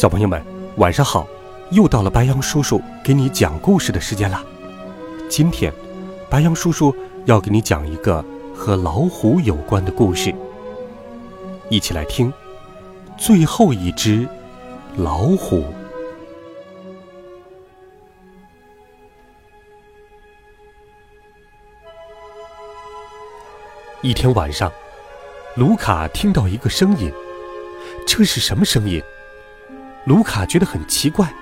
小朋友们，晚上好！又到了白羊叔叔给你讲故事的时间了。今天，白羊叔叔要给你讲一个和老虎有关的故事。一起来听，最后一只老虎。一天晚上，卢卡听到一个声音，这是什么声音？卢卡觉得很奇怪，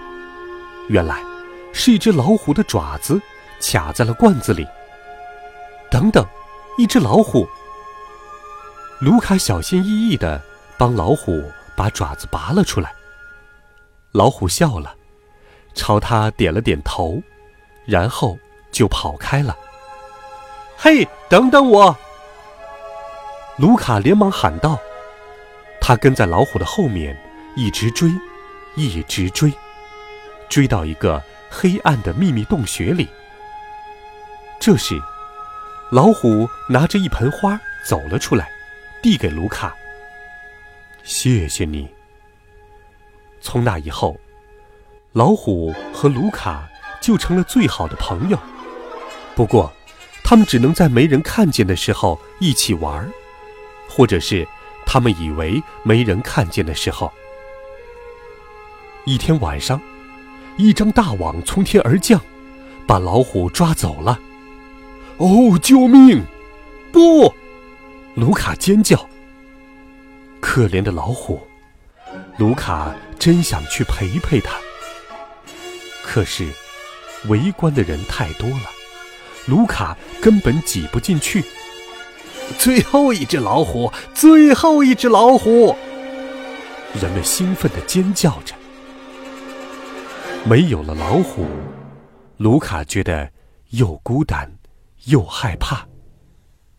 原来是一只老虎的爪子卡在了罐子里。等等，一只老虎！卢卡小心翼翼地帮老虎把爪子拔了出来。老虎笑了，朝他点了点头，然后就跑开了。嘿，等等我！卢卡连忙喊道。他跟在老虎的后面，一直追。一直追，追到一个黑暗的秘密洞穴里。这时，老虎拿着一盆花走了出来，递给卢卡：“谢谢你。”从那以后，老虎和卢卡就成了最好的朋友。不过，他们只能在没人看见的时候一起玩，或者是他们以为没人看见的时候。一天晚上，一张大网从天而降，把老虎抓走了。哦，救命！不，卢卡尖叫。可怜的老虎，卢卡真想去陪陪他。可是，围观的人太多了，卢卡根本挤不进去。最后一只老虎，最后一只老虎！人们兴奋地尖叫着。没有了老虎，卢卡觉得又孤单又害怕。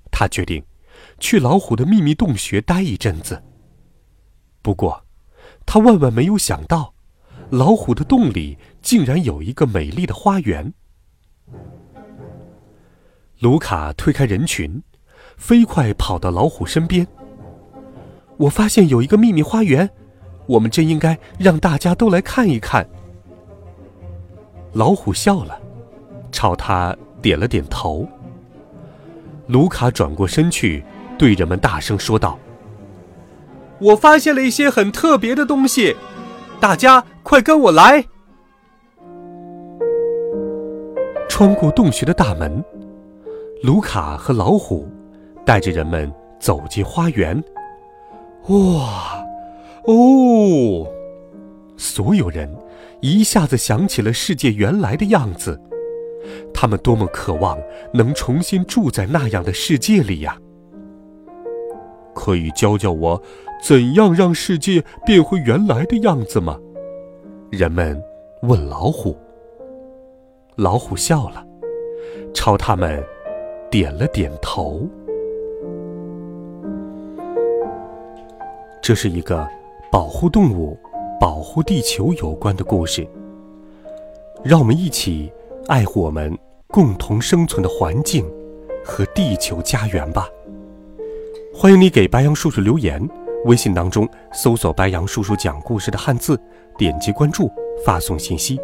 他决定去老虎的秘密洞穴待一阵子。不过，他万万没有想到，老虎的洞里竟然有一个美丽的花园。卢卡推开人群，飞快跑到老虎身边。我发现有一个秘密花园，我们真应该让大家都来看一看。老虎笑了，朝他点了点头。卢卡转过身去，对人们大声说道：“我发现了一些很特别的东西，大家快跟我来！”穿过洞穴的大门，卢卡和老虎带着人们走进花园。哇，哦，所有人。一下子想起了世界原来的样子，他们多么渴望能重新住在那样的世界里呀！可以教教我怎样让世界变回原来的样子吗？人们问老虎。老虎笑了，朝他们点了点头。这是一个保护动物。保护地球有关的故事，让我们一起爱护我们共同生存的环境和地球家园吧。欢迎你给白杨叔叔留言，微信当中搜索“白杨叔叔讲故事”的汉字，点击关注，发送信息，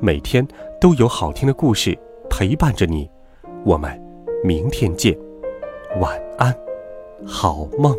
每天都有好听的故事陪伴着你。我们明天见，晚安，好梦。